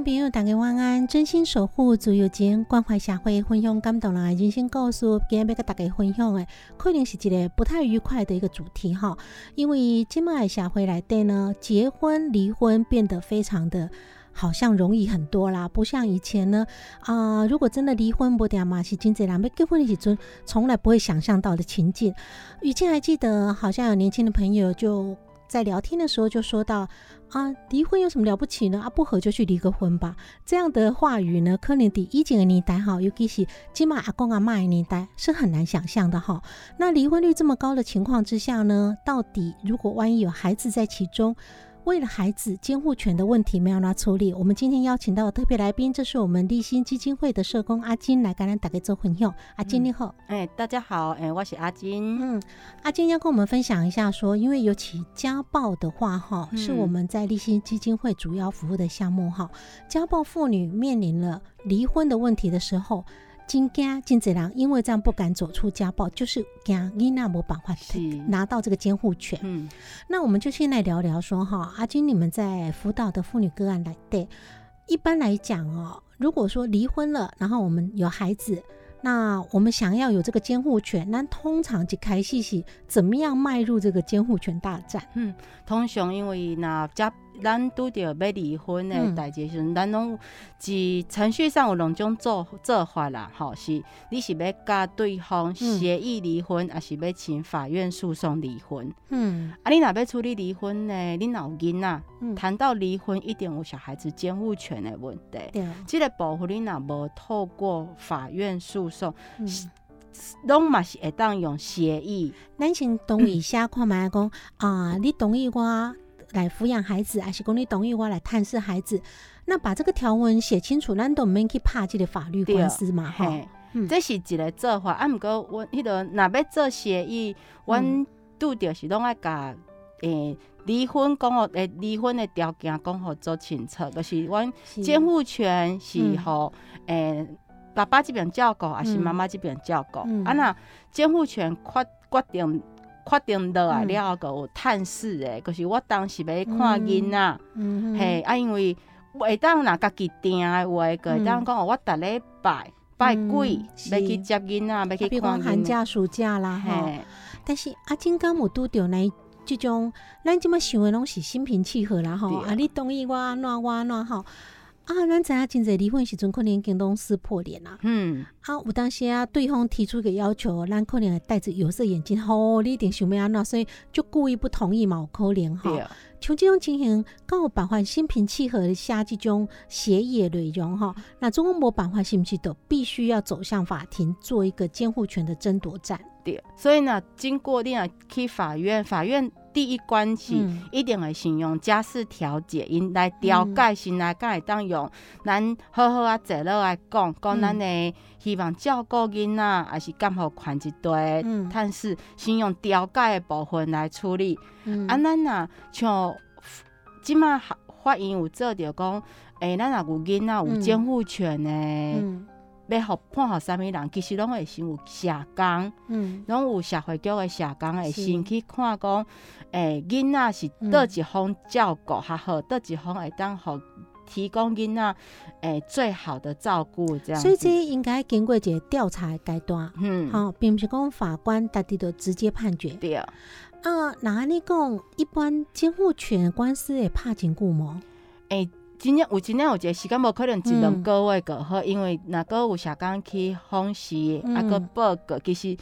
众朋友，大家晚安！真心守护自由情，关怀社会，分享感动人的人生故事。今天要跟大家分享的，可能是一个不太愉快的一个主题哈。因为今麦社会来对呢，结婚离婚变得非常的，好像容易很多啦。不像以前呢，啊，如果真的离婚不掉嘛，是真济人要结婚的时阵，从来不会想象到的情境。以前还记得，好像有年轻的朋友就。在聊天的时候就说到啊，离婚有什么了不起呢？啊，不合就去离个婚吧。这样的话语呢，可能对一几个年代哈，尤其是今马阿公阿妈的年代是很难想象的哈。那离婚率这么高的情况之下呢，到底如果万一有孩子在其中？为了孩子监护权的问题没有拿处理，我们今天邀请到的特别来宾，这是我们立新基金会的社工阿金来跟咱大家做分享。阿金你好，哎，大家好，哎，我是阿金。嗯，阿金要跟我们分享一下，说因为尤其家暴的话，哈，是我们在立新基金会主要服务的项目，哈，家暴妇女面临了离婚的问题的时候。惊惊金子良，因为这样不敢走出家暴，就是惊伊娜没办法拿到这个监护权。嗯，那我们就先来聊聊说哈，阿金，你们在辅导的妇女个案来对，一般来讲哦，如果说离婚了，然后我们有孩子。那我们想要有这个监护权，那通常就开始是怎么样迈入这个监护权大战？嗯，通常因为那家咱拄着要离婚的代志时，咱拢是程序上有两种做做法啦，吼，是你是要甲对方协议离婚，还是要请法院诉讼离婚？嗯，啊，你若要处理离婚呢？你脑筋啊，谈到离婚一定有小孩子监护权的问题，对，这个保护你若无透过法院诉。说，拢嘛是会当用协议。咱先同意 下看觅讲啊，你同意我来抚养孩子，还是讲你同意我来探视孩子？那把这个条文写清楚，咱都免去怕这个法律官司嘛？哈，这是一个做法。啊，毋过阮迄个若要做协议，阮拄着是拢爱甲诶离婚讲互诶离婚的条件讲互做清楚，就是阮监护权是互诶。爸爸即边照顾，还是妈妈即边照顾？啊，若监护权决决定决定落来了后，有探视诶，就是我当时要看囡仔，嘿啊，因为会当若家己定诶话，个会当讲我逐礼拜拜鬼要去接囡仔，要去看寒假暑假啦，嘿。但是阿金刚有拄着那即种，咱即么想诶拢是心平气和啦，吼。啊，你同意我安怎我安怎吼。啊，咱知影真侪离婚时阵可能京东撕破脸啦。嗯，啊，有当时啊，对方提出个要求，咱可能戴着有色眼镜，吼，你一定想要安怎，所以就故意不同意嘛，有可怜哈。像这种情形，刚有办法心平气和的下这种协议的内容哈，那中国无办法是不是都必须要走向法庭做一个监护权的争夺战？对，所以呢，经过你啊去法院，法院。第一关是一定会先用家事调解，因来调解，先来敢会当用咱好好啊坐落来讲，讲咱的希望照顾囡仔，还是刚好款一堆，但是先用调解的部分来处理。啊，咱呐像即马法院有做着讲，诶，咱若有囡仔有监护权呢。要互判互啥物人，其实拢会先有社工，嗯拢有社会局的社工会先去看讲，诶、囡仔是倒一方照顾较好，倒一方会当互提供囡仔诶最好的照顾这样。所以这应该经过一个调查的阶段，嗯，好、并不是讲法官家己就直接判决。对。啊，那安尼讲，一般监护权的官司会拍真久吗？诶、真正有真正有一个时间，无可能一嗯两个月就好，因为若个有社工去访视，嗯。啊个报告，其实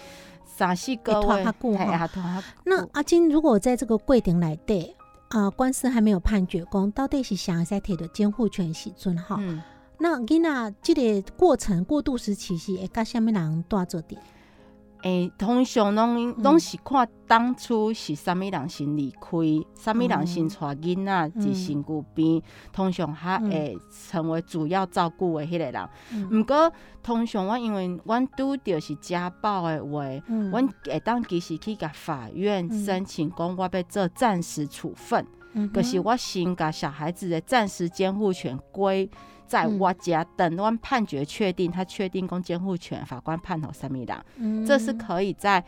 三四个月，拖较久嘿吼。啊久。那阿金如果在这个规定内底，啊，官司还没有判决讲到底是谁在摕到监护权的时阵哈，嗯，那囡仔这个过程过渡时期是会甲什么人带做点？诶、通常拢嗯。拢是看当初是啥物人先离开，啥物人先带囡仔嗯。伫身躯边，通常较会成为主要照顾的迄个人。嗯。毋过通常我因为阮拄着是家暴的话，嗯。阮会当其实去甲法院嗯。申请讲我要做暂时处分，嗯可、是我先甲小孩子的暂时监护权归在我家，等阮判决确定，他确定公监护权，法官判好什么人，嗯。这是可以在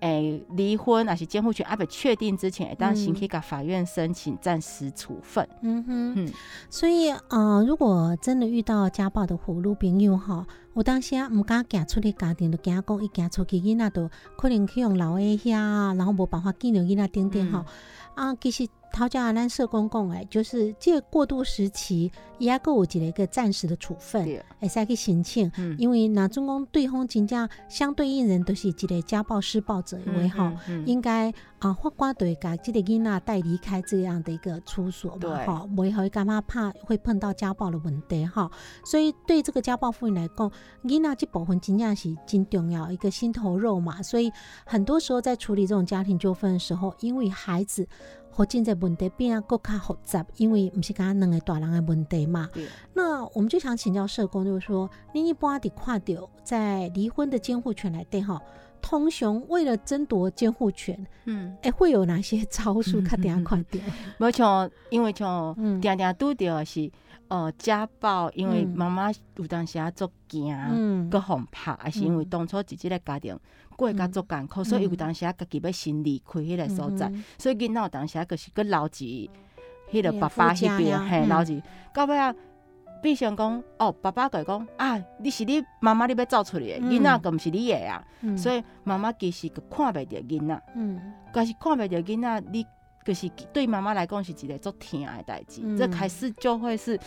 诶离、婚还是监护权还没确定之前，当行可以给法院申请暂时处分。嗯哼，嗯。所以呃，如果真的遇到家暴的葫芦朋友哈，有当时啊毋敢行出去家庭，就惊讲伊行出去囡仔都可能去用老的遐，然后无办法见着囡仔等等吼。啊，其实头家咱社工讲诶，就是这个过渡时期，伊抑够有一个一个暂时的处分，会使去申请。因为若总讲对方真正相对应人都是一个家暴施暴者的话吼。应该啊，法官就会把这个囡仔带离开这样的一个处所嘛，对哈，不会干嘛怕会碰到家暴的问题哈，所以对这个家暴妇女来讲，囡仔这部分真正是真重要一个心头肉嘛，所以很多时候在处理这种家庭纠纷的时候，因为孩子。或真在问题变啊，更加复杂，因为不是刚刚两个大人的问题嘛。对，那我们就想请教社工，就是说，你一般得看到在离婚的监护权来对哈，通雄为了争夺监护权，嗯。哎、会有哪些招数？较定看到？无像，因为像嗯定定拄着的是，呃，家暴，因为嗯。妈妈有当时啊足惊，嗯。搁互拍，还是因为嗯。当初伫即个家庭过甲足艰苦，所以有当时啊家己要先离开迄个所在，嗯所以囡仔有当时啊就是搁留伫迄个那个爸爸迄边，嘿，留伫到尾啊。必想讲哦，爸爸甲伊讲啊，你是你妈妈你要走出来囡仔个毋是你的啊，嗯。所以妈妈其实个看袂着囡仔，嗯。但是看袂着囡仔，你就是对妈妈来讲是一个足疼的代志。嗯这开始就会是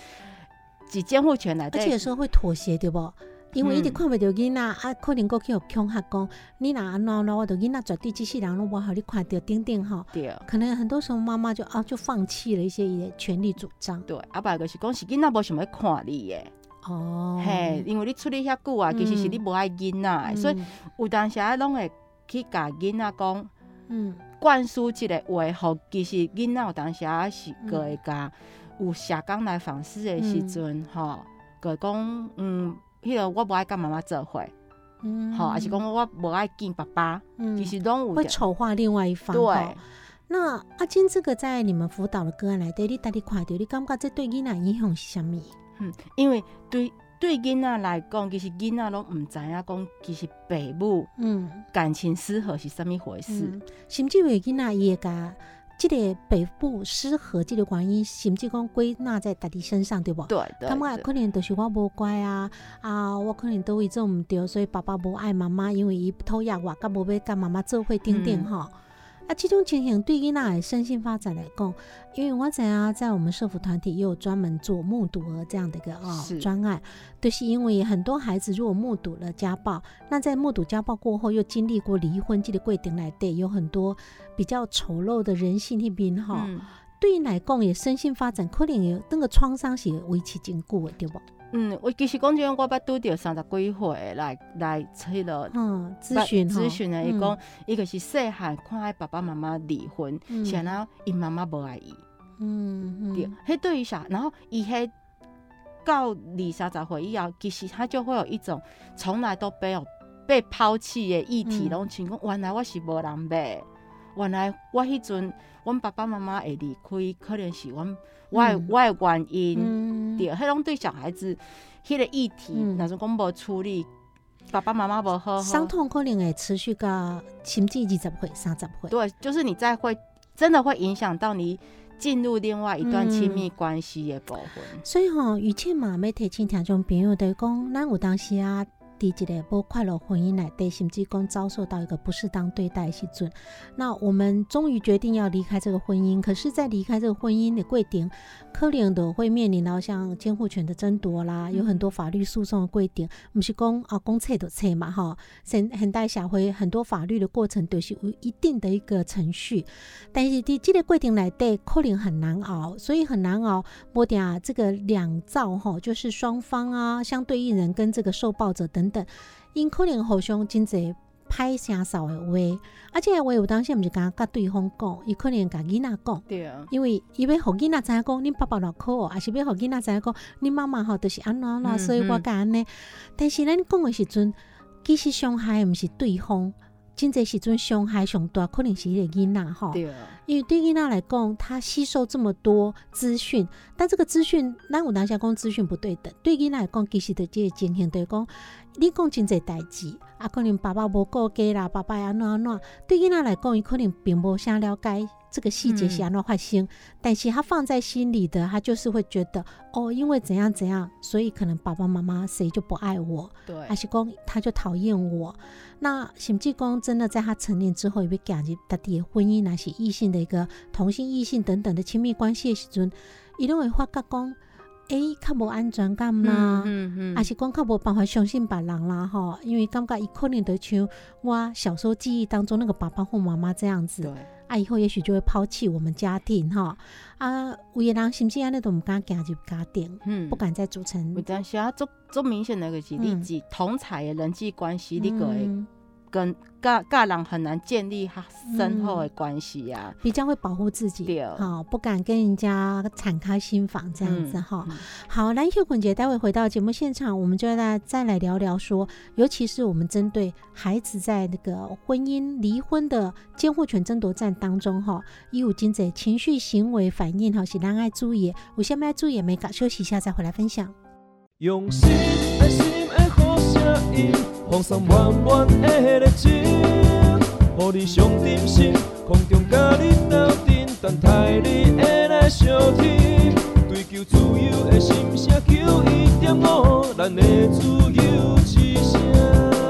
以监护权来而，且有时候会妥协，对不？因为一直嗯看不到囡仔，啊，可能过去有恐吓讲，你若安怎那我的囡仔绝对机器人拢无互你看到，顶顶吼。对可能很多时候妈妈就啊就放弃了一些伊的权利主张。对，啊，爸就是讲是囡仔无想要看你的，哦，嘿，因为你出去遐久啊，其实是你无爱囡仔的，所以嗯有当时啊，拢会去甲囡仔讲嗯灌输一个话，吼其实囡仔有当时啊是嗯个会甲有社工来访视的时阵，吼，个讲嗯。迄个我无爱甲妈妈做伙，嗯，吼，还是讲我无爱见爸爸，嗯其实拢有会的丑化另外一方。对。那阿金这个在你们辅导的个案来对，你带你看到，你感觉这对囡仔影响是啥物？嗯，因为对对囡仔来讲，其实囡仔拢毋知影讲，其实父母嗯，感情失和是啥物回事。嗯，甚至有的囡仔伊会甲即个北部失和即个原因，甚至讲归纳在家己身上，对不？对对感觉对可能就是我无乖啊啊，我可能都会做毋对，所以爸爸无爱妈妈，因为伊讨厌我，甲无要甲妈妈做伙等等嗯吼。啊，这种情形对囡仔的身心发展来讲，因为我知啊，在我们社福团体也有专门做目睹儿这样的一个啊、专案，就是因为很多孩子如果目睹了家暴，那在目睹家暴过后又经历过离婚，这个过程来对，有很多比较丑陋的人性那边哈，嗯对因来讲也身心发展可能有那个创伤是维持真久的，对不？嗯，我其实讲真，我捌拄着三十几岁的来来迄落嗯，咨询咨询的，伊嗯讲伊个是细汉看伊爸爸妈妈离婚，嗯。是安那伊妈妈无爱伊，嗯嗯。对，迄对于啥，然后伊迄到二三十岁以后，其实他就会有一种从来都没有被抛弃的议题，嗯。拢情况原来我是无人买，原来我迄阵阮爸爸妈妈会离开，可能是阮我的嗯我的原因。嗯对，迄种对小孩子迄个议题，嗯若是讲无处理，爸爸妈妈无好好伤痛可能会持续到甚至二十岁、三十岁。对，就是你再会真的会影响到你进入另外一段亲密关系的部分。所以吼、于倩嘛要提醒听众朋友，就是讲，咱有当时啊，伫一个无快乐婚姻内底，甚至讲遭受到一个不适当对待的时阵，那我们终于决定要离开这个婚姻。可是，在离开这个婚姻的规定，可能都会面临到像监护权的争夺啦，有很多法律诉讼的规定，不是讲啊讲册就册嘛吼。现现代社会很多法律的过程都是有一定的一个程序，但是伫这个规定内底可能很难熬，所以很难熬。波点啊，这个两造吼，就是双方啊，相对应人跟这个受暴者等等，因可能互相真侪歹声扫的话，而且话有当时毋是敢甲对方讲，伊可能甲囡仔讲。对啊，因为伊要互囡仔知影讲，恁爸爸偌苦哦，还是要互囡仔知影讲，恁妈妈吼就是安怎安怎，嗯所以我甲安尼。但是咱讲的时阵，其实伤害的毋是对方，真侪时阵伤害上大，可能是迄个囡仔吼。对啊，因为对囡仔来讲，他吸收这么多资讯，但这个资讯，咱有当下讲资讯不对等，对囡仔来讲，其实的这个情形就是讲，你讲真侪代志，啊，可能爸爸无顾家啦，爸爸安怎安怎，对囡仔来讲，伊可能并无啥了解这个细节是安怎发生，但是他放在心里的，他就是会觉得，哦，因为怎样怎样，所以可能爸爸妈妈谁就不爱我，对。还是讲他就讨厌我。那甚至讲真的，在他成年之后，也会感觉他的婚姻，那是异性的一个同性、异性等等的亲密关系的时阵，伊拢会发觉讲，诶、较无安全感啦。嗯嗯还是讲较无办法相信别人啦吼，因为感觉伊可能就像我小时候记忆当中那个爸爸或妈妈这样子，对，啊，以后也许就会抛弃我们家庭哈，啊，有的人甚至安尼都毋敢嫁入家庭，嗯。不敢再组成。有当时啊，做做明显的就是你嗯自同才的人际关系，你个跟甲甲人很难建立哈深厚的关系啊。比较会保护自己，对好、不敢跟人家敞开心房这样子嗯哈。嗯好，蓝秀捆姐，待会回到节目现场，我们就来再来聊聊说，尤其是我们针对孩子在那个婚姻离婚的监护权争夺战当中哈，伊有经济情绪行为反应哈，是让爱注意的，有些爱注意没搞，休息一下再回来分享。用心爱心的好声音，放送满满的热情，互你上点心，空中甲你斗阵，等待你的来相听。追求自由的心声，求一点五，咱的自由之声。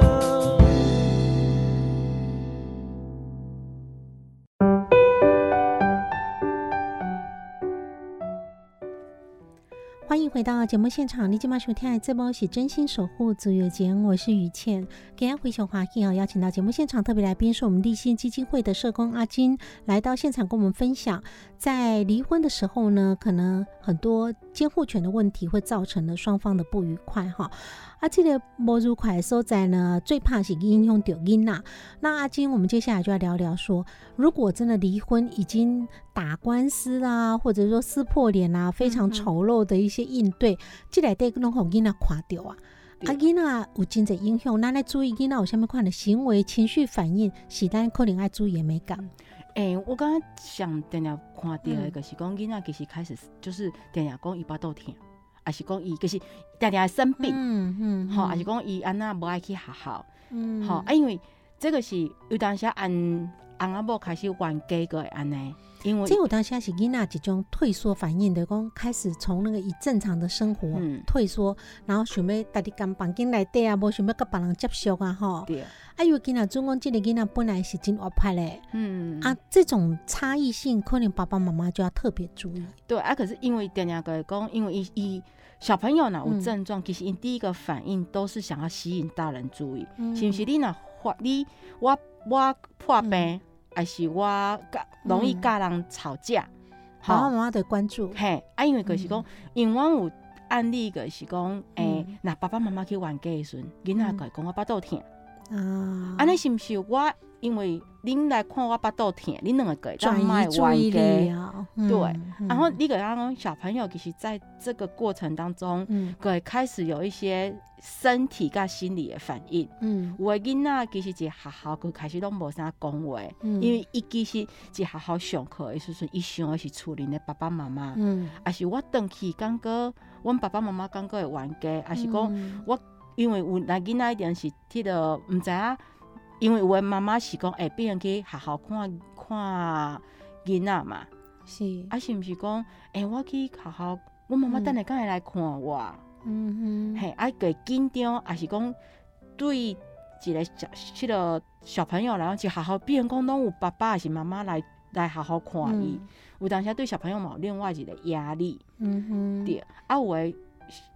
回到节目现场，你今晚收听的这波是真心守护足有节，我是于倩。今天回小华喜哦，邀请到节目现场特别来宾是我们立信基金会的社工阿金，来到现场跟我们分享，在离婚的时候呢，可能很多监护权的问题会造成了双方的不愉快哈。啊，这个不愉快收在呢，最怕是影响到囡仔。那阿金，我们接下来就要聊聊说，如果真的离婚，已经打官司啊，或者说撕破脸啊，非常丑陋的一些应对，这内底拢互囡仔看到啊。对。啊，囡仔有真侪影响，咱来注意囡仔有啥物款的行为、情绪反应，是咱可能爱注意的美感。诶、我刚刚想定定看到的，嗯就是讲囡仔其实开始就是定定讲伊巴肚疼，还是讲伊就是定定生病，嗯嗯吼、还是讲伊安那无爱去学校，嗯。吼、啊，因为这个是有当时按翁阿某开始冤家个安尼，因为这有当下是囡仔一种退缩反应的，讲开始从那个以正常的生活嗯退缩，然后想要家己间房间内底啊，无想要甲别人接触啊，吼。对，啊，因为囡仔总讲，这个囡仔本来是真活泼嘞，嗯啊，这种差异性，可能爸爸妈妈就要特别注意。对啊，可是因为定定个讲，因为伊伊小朋友若有嗯症状，其实因第一个反应都是想要吸引大人注意，嗯是不是？你若发你我我破病嗯，还是我甲容易嗯甲人吵架，爸爸吼妈妈得关注。嘿，啊，因为就是讲，因为我有案例就是讲，诶嗯，若爸爸妈妈去冤家的时阵，囡仔嗯。个讲我巴肚疼，啊，安尼是毋是我因为恁来看我巴肚疼，恁两个个卖移注对嗯。然后你个刚刚小朋友其实在这个过程当中，嗯。会开始有一些身体跟心理的反应。嗯。有的囡仔其实一学校佮开始拢无啥讲话，嗯。因为伊其实一学校上课的时阵，伊想的是厝里的爸爸妈妈，嗯，还是我回去感觉阮爸爸妈妈感觉会冤家，还是讲我因为有那囡仔一定是迄个毋知影，因为有的妈妈是讲，会变成去学校看看囡仔嘛，是，啊是毋是讲，诶、我去学校，阮妈妈嗯等下敢会来看我，嗯哼，嘿、啊会紧张，还是讲对一个小迄、个小朋友来讲，去学校变成讲拢有爸爸还是妈妈来来学校看伊，有当时对小朋友嘛有另外一个压力。嗯哼，对，啊有诶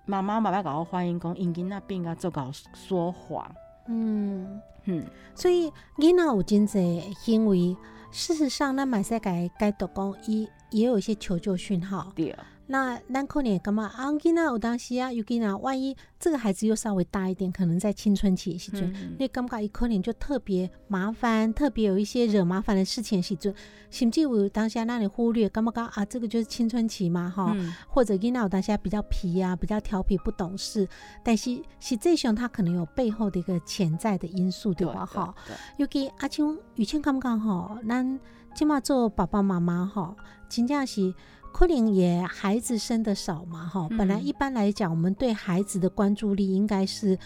妈妈慢慢甲我反映讲，因囡仔变甲做搞说谎，嗯。嗯，所以囡仔有真侪行为，事实上，咱嘛使改解读讲，伊也有一些求救讯号。对，那咱可能感觉啊，囡仔有当时啊，有囡仔，万一这个孩子又稍微大一点，可能在青春期的时阵，嗯。你感觉伊可能就特别麻烦，特别有一些惹麻烦的事情的时阵，甚至有当下让你忽略，感觉讲啊，这个就是青春期嘛，哈、嗯。或者囡仔有当下比较皮啊，比较调皮不懂事，但是实际上他可能有背后的一个潜在的因素，对吧？哈，对，尤其阿青雨倩感觉吼，咱即马做爸爸妈妈吼，真正是可能也孩子生的少嘛吼。嗯本来一般来讲，我们对孩子的关注力应该是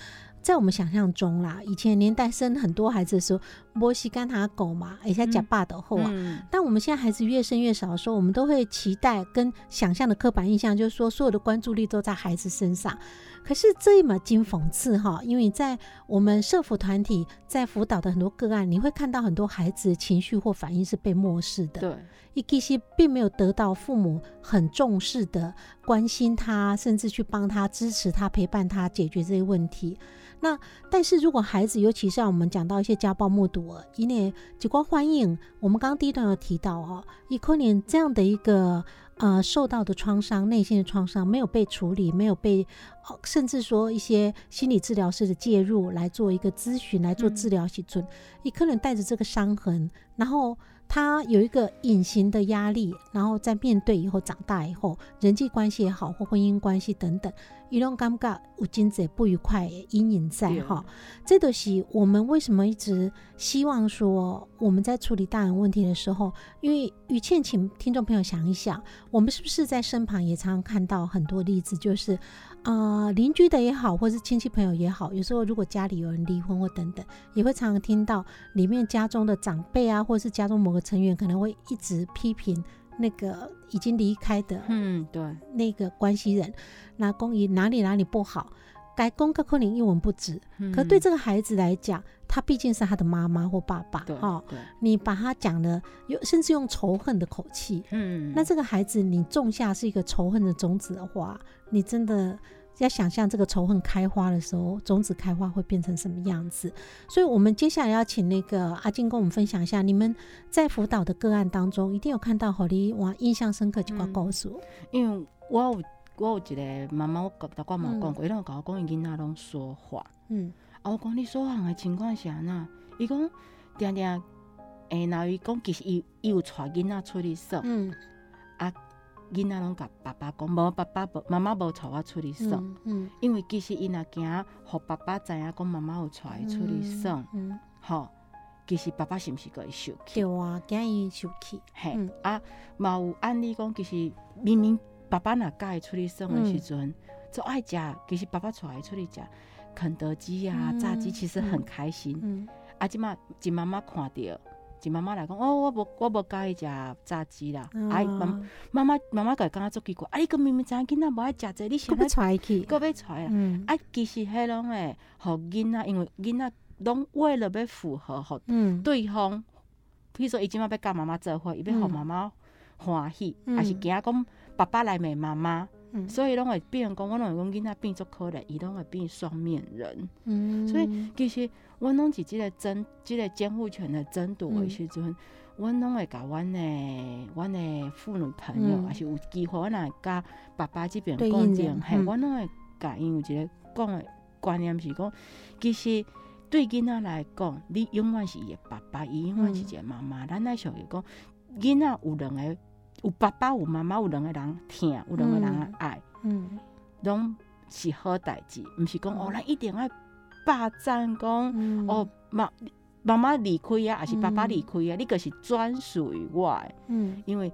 在我们想象中啦。以前年代生很多孩子的时候，摸西干他狗嘛，而且假爸的后啊。嗯但我们现在孩子越生越少的时候，我们都会期待跟想象的刻板印象，就是说所有的关注力都在孩子身上。可是这一码经讽刺哈，因为在我们社福团体在辅导的很多个案，你会看到很多孩子的情绪或反应是被漠视的，对，一其实并没有得到父母很重视的关心他，甚至去帮他、支持他、陪伴他解决这些问题。那但是如果孩子，尤其是像我们讲到一些家暴目睹儿，因为结果欢应，我们刚刚第一段有提到哦，伊可能这样的一个呃受到的创伤、内心的创伤没有被处理，没有被，哦甚至说一些心理治疗师的介入来做一个咨询、来做治疗时准，你可能带着这个伤痕，然后他有一个隐形的压力，然后在面对以后长大以后，人际关系也好或婚姻关系等等，一种尴尬、有真侪不愉快阴影在哈。这都是我们为什么一直希望说我们在处理大人问题的时候，因为于倩，请听众朋友想一想，我们是不是在身旁也常常看到很多例子，就是、呃邻居的也好，或是亲戚朋友也好，有时候如果家里有人离婚或等等，也会常常听到里面家中的长辈啊，或是家中某个成员可能会一直批评那个已经离开的嗯对，那个关系人，那公姨哪里哪里不好，该公克可能一文不值。可对这个孩子来讲，他毕竟是他的妈妈或爸爸哈哦，你把他讲的有甚至用仇恨的口气，嗯那这个孩子你种下是一个仇恨的种子的话，你真的要想象这个仇恨开花的时候，种子开花会变成什么样子。所以，我们接下来要请那个阿静跟我们分享一下，你们在辅导的个案当中，一定有看到好你哇印象深刻几个嗯故事。因为我有我有一个妈妈，我甲我嘛有讲嗯过，伊拢有甲我讲伊囡仔拢说谎。嗯啊，我讲你说谎的情况是安那？伊讲定定，诶，若伊讲其实伊伊有带囡仔出去耍，嗯。囡仔拢甲爸爸讲，无爸爸无妈妈无带我出去耍，嗯嗯，因为其实伊若惊，互爸爸知影讲妈妈有带伊出去耍，嗯，吼、其实爸爸是毋是个会生气？对啊，惊伊受气。嘿，嗯。啊，嘛有案例讲，其实明明爸爸若甲伊出去耍的时阵，就爱食，其实爸爸带伊出去食肯德基啊、嗯炸鸡，其实很开心。嗯啊，即马一妈妈看到，一妈妈来讲，哦，我无我无介意食炸鸡啦。嗯，啊，妈妈妈妈妈个感觉足奇怪，啊，你个明明知影囡仔无爱食这，你想要揣去？搁要带啊？嗯啊，其实迄拢会互囡仔，因为囡仔拢为了要符合互嗯对方，比如说伊即马要甲妈妈做伙，伊要互嗯妈妈欢喜，嗯还是惊讲爸爸来骂妈妈，嗯。所以拢会变成讲，我拢会讲囡仔变做可怜，伊拢会变双面人。嗯，所以其实阮拢是即个争，即、个监护权的争夺的时阵，阮拢会甲阮的阮的妇女朋友，嗯。还是有机会，阮若会甲爸爸即边对讲正，应人嘿，嗯。阮拢会甲因有一个讲的观念是讲，其实对囡仔来讲，你永远是伊的爸爸，伊永远是一个妈妈。咱那时候讲，囡仔有两个，有爸爸有妈妈，有两个人疼，有两个人的爱，嗯。拢是好代志，毋是讲嗯哦，咱一定爱霸占讲。嗯。哦，妈妈妈离开啊，还是爸爸嗯离开啊？你个是专属于我的，嗯。因为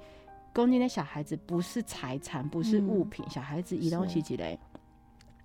讲真的，小孩子不是财产，不是物嗯品，小孩子伊拢是是。一个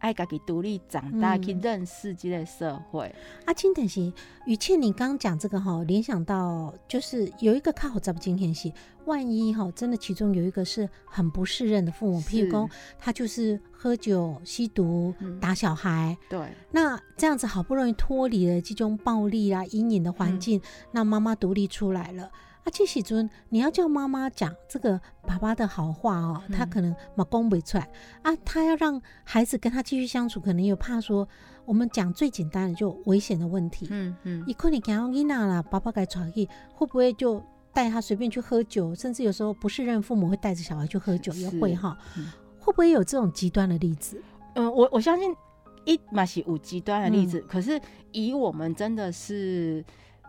爱家己独立长大，嗯。去认识这个社会。阿，金等是雨倩，你刚刚讲这个哈，联想到就是有一个靠怎么今天是，万一哈真的其中有一个是很不适任的父母，譬如是说他就是喝酒、吸毒、嗯。打小孩，对，那这样子好不容易脱离了这种暴力啊、阴影的环境，那妈妈独立出来了。啊，这时阵你要叫妈妈讲这个爸爸的好话哦，嗯。他可能嘛讲不出来啊，他要让孩子跟他继续相处，可能又怕说，我们讲最简单的就危险的问题，嗯嗯。你可能讲到囡仔啦，爸爸该传去，会不会就带他随便去喝酒，甚至有时候不是任父母会带着小孩去喝酒，也是会哈，嗯。会不会有这种极端的例子？嗯，我我相信一嘛是有极端的例嗯。子，可是以我们真的是。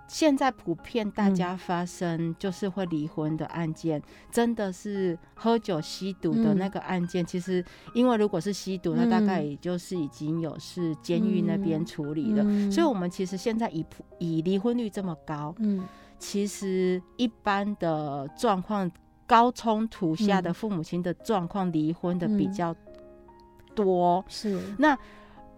现在普遍大嗯家发生就是会离婚的案件，真的是喝酒吸毒的那嗯个案件。其实，因为如果是吸毒，那大概嗯也就是已经有是监狱那边嗯处理了。嗯所以，我们其实现在以普以离婚率这么高，嗯其实一般的状况，高冲突下的嗯父母亲的状况，离婚的比嗯较多。是那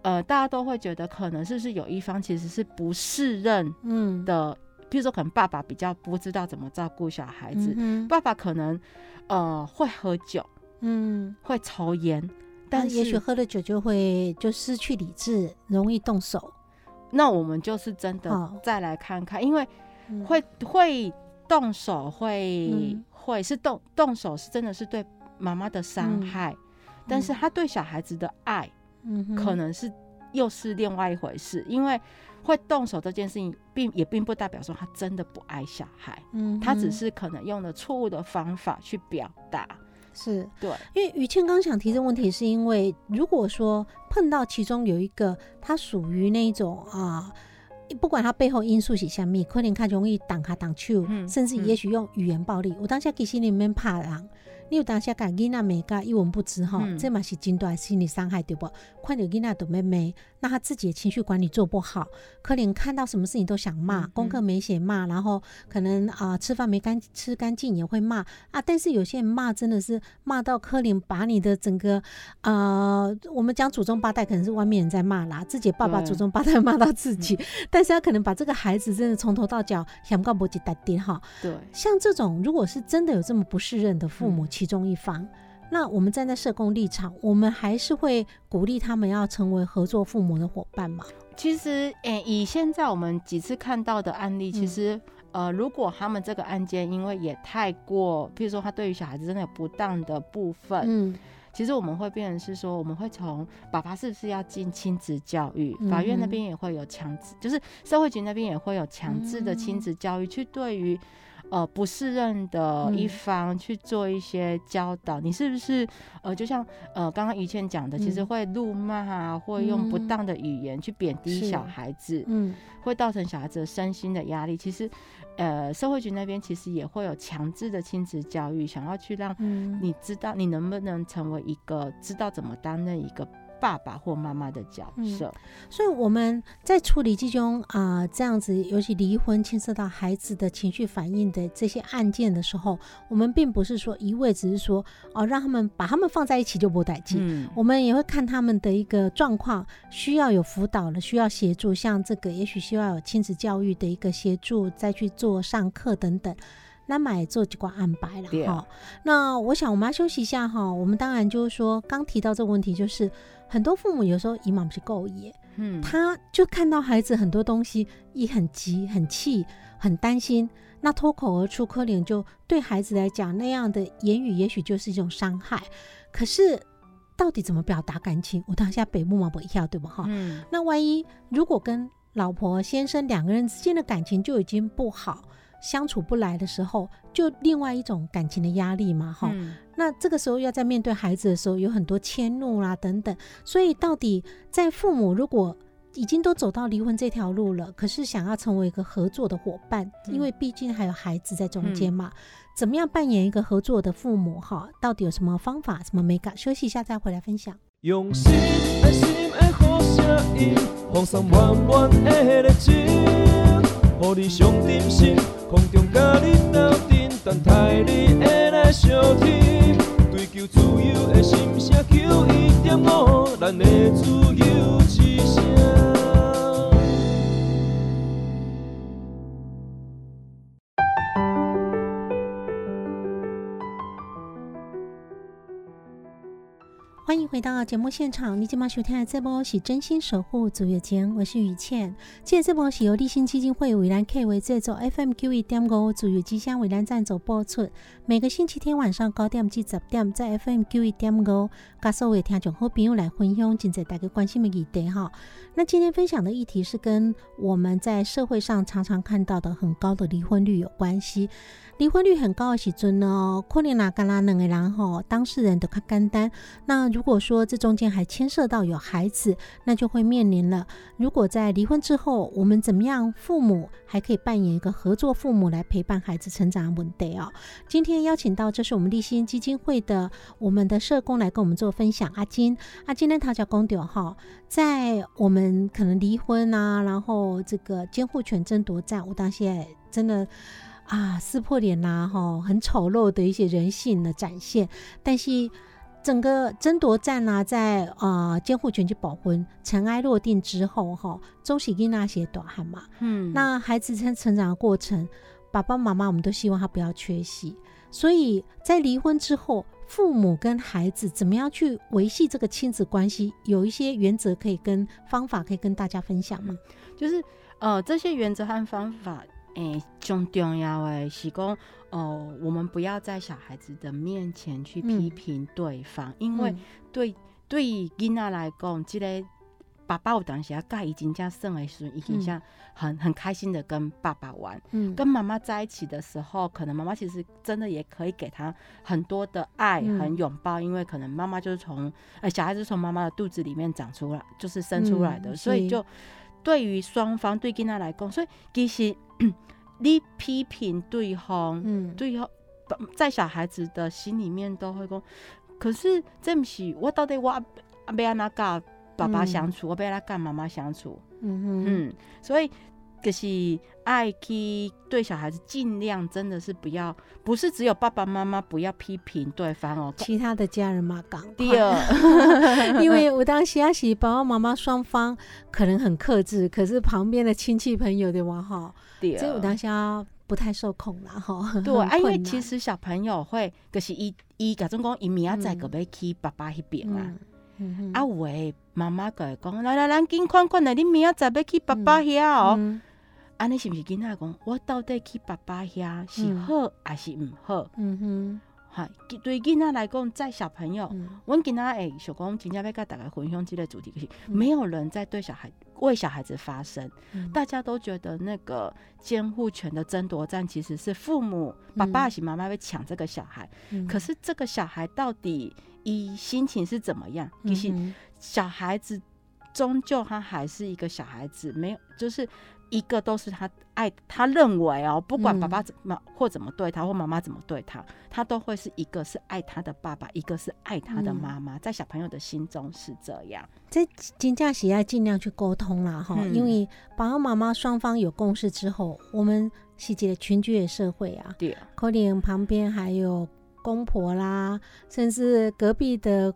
呃，大家都会觉得可能是不是有一方其实是不适任嗯。的，比如说可能爸爸比较不知道怎么照顾小孩子，嗯爸爸可能呃会喝酒，嗯，会抽烟，但也许喝了酒就会就失去理智，容易动手，那我们就是真的再来看看，因为嗯。会会动手会、嗯。会是动动手是真的是对妈妈的伤嗯。害，但是他对小孩子的爱嗯可能是又是另外一回事，因为会动手这件事情并也并不代表说他真的不爱小孩，嗯他只是可能用了错误的方法去表达，是对，因为于倩刚想提这个问题，是因为如果说碰到其中有一个他属于那一种啊。不管他背后因素是什么，可能他容易挡他挡去，嗯甚至嗯。也许用语言暴力。我当下其实里面怕人，你有当下讲囡仔美甲一文不值哈，嗯这嘛是真大的心理伤害，对不？看到囡仔的妹妹，那他自己的情绪管理做不好，可能看到什么事情都想骂，嗯功课没写骂，然后可能啊、吃饭没干吃干净也会骂啊。但是有些人骂真的是骂到柯林把你的整个呃，我们讲祖宗八代可能是外面人在骂啦，自己爸爸祖宗八代骂到自己，但是他可能把这个孩子真的从头到脚想告不及打点哈。对，像这种，如果是真的有这么不适任的父母嗯其中一方，那我们站在社工立场，我们还是会鼓励他们要成为合作父母的伙伴嘛？其实，诶、以现在我们几次看到的案例，其嗯实，呃，如果他们这个案件因为也太过，譬如说他对于小孩子真的有不当的部分，嗯。其实我们会变成是说，我们会从爸爸是不是要进亲子教育，法院那边也会有强制，就是社会局那边也会有强制的亲嗯子教育，去对于呃不适任的一嗯方去做一些教导。你是不是呃，就像呃刚刚于倩讲的，其实嗯会怒骂啊，或用不嗯当的语言去贬低小孩子，嗯会造成小孩子身心的压力。其实，呃，社会局那边其实也会有强制的亲子教育，想要去让嗯，你知道你能不能成为一个知道怎么担任一个爸爸或妈妈的角色？所以我们在处理这种啊、这样子，尤其离婚牵涉到孩子的情绪反应的这些案件的时候，我们并不是说一味只是说哦，让他们把他们放在一起就不带劲。嗯，我们也会看他们的一个状况，需要有辅导了，需要协助，像这个也许需要有亲子教育的一个协助，再去做上课等等。那买做几挂安排了哈。那我想我们要休息一下哈。我们当然就是说，刚提到这个问题，就是很多父母有时候姨妈不是够耶，嗯，他就看到孩子很多东西，一很急、很气、很担心，那脱口而出，可怜就对孩子来讲，那样的言语也许就是一种伤害。可是到底怎么表达感情？我当下北木嘛不一样，对不？哈、嗯，那万一如果跟老婆、先生两个人之间的感情就已经不好，相处不来的时候，就另外一种感情的压力嘛，哈、嗯那这个时候要在面对孩子的时候，有很多迁怒啦等等，所以到底在父母如果已经都走到离婚这条路了，可是想要成为一个合作的伙伴，因为毕竟还有孩子在中间嘛。怎么样扮演一个合作的父母？哈，到底有什么方法？什么美感？休息一下再回来分享。用心爱心的好声音，放送满满的热情，予你上点心，空中甲你斗阵，等待你会来相听。追求自由的心声，求一点五，咱的自由之声。欢迎回到节目现场，你今晚收听的这波是真心守护足月间，我是雨倩。今这波是由立新基金会为咱 K 为制作，FM Q 一点五足月之乡为咱赞助播出。每个星期天晚上九点至十点，在 FM Q 一点五，跟所有听众好朋友来分享今在大家关心的议题哈。那今天分享的议题是跟我们在社会上常常看到的很高的离婚率有关系。离婚率很高的时阵呢，可能哪干啦两个人吼，当事人都较简单。那如果说这中间还牵涉到有孩子，那就会面临了。如果在离婚之后，我们怎么样？父母还可以扮演一个合作父母来陪伴孩子成长的问题哦。今天邀请到这是我们立新基金会的我们的社工来跟我们做分享。阿金，阿金呢，他叫公丢哈，在我们可能离婚啊，然后这个监护权争夺战，我当现在真的。啊，撕破脸呐，哈，很丑陋的一些人性的展现。但是整个争夺战呢，在啊监护权去保婚尘埃落定之后，哈，周喜跟那些短汉嘛，嗯，那孩子在成长的过程，爸爸妈妈我们都希望他不要缺席。所以在离婚之后，父母跟孩子怎么样去维系这个亲子关系，有一些原则可以跟方法可以跟大家分享吗？就是呃这些原则和方法。诶，最重要诶是讲，哦，我们不要在小孩子的面前去批评对方，因为对对囡仔来讲，这个爸爸有当时啊，盖已经这生的时候，已经像很很开心的跟爸爸玩，嗯，跟妈妈在一起的时候，可能妈妈其实真的也可以给他很多的爱，很拥抱，因为可能妈妈就是从，呃，小孩子从妈妈的肚子里面长出来，就是生出来的，所以就对于双方对囡仔来讲，所以其实。你批评对方，嗯，对方在小孩子的心里面都会讲，可是这不是我到底我要安那跟爸爸相处，我要来跟妈妈相处，嗯嗯，所以。就是爱去对小孩子尽量真的是不要，不是只有爸爸妈妈不要批评对方哦，其他的家人嘛，讲第二，因为我当时阿是爸爸妈妈双方可能很克制，可是旁边的亲戚朋友的话哈，第二，我当下不太受控了哈。对，啊，因为其实小朋友会，就是一一假装讲，伊明仔载个要去爸爸那边啊，啊，喂，妈妈个讲，来来来，紧看看来，你明仔载要去爸爸遐哦。安尼是毋是囡仔讲？我到底去爸爸遐是好还是毋好？嗯哼，哈，对囡仔来讲，在小朋友，阮囡仔诶，想讲真正要甲大家分享即个主题，就是没有人在对小孩为小孩子发声，大家都觉得那个监护权的争夺战其实是父母爸爸还是妈妈会抢这个小孩，可是这个小孩到底一心情是怎么样？其实小孩子终究他还是一个小孩子，没有就是。一个都是他爱，他认为哦，不管爸爸怎么或怎么对他，或妈妈怎么对他，他都会是一个是爱他的爸爸，一个是爱他的妈妈，在小朋友的心中是这样。在金假喜爱尽量去沟通啦，哈，因为爸爸妈妈双方有共识之后，我们是一个群居的社会啊，对，可能旁边还有公婆啦，甚至隔壁的。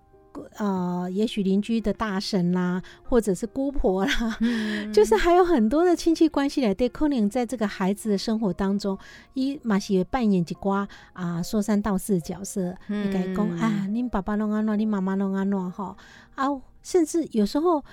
呃，也许邻居的大婶啦，或者是姑婆啦，就是还有很多的亲戚关系来对，可能在这个孩子的生活当中，伊马西扮演一寡啊说三道四的角色，你该讲啊，你爸爸弄安诺，你妈妈弄安诺哈啊，甚至有时候。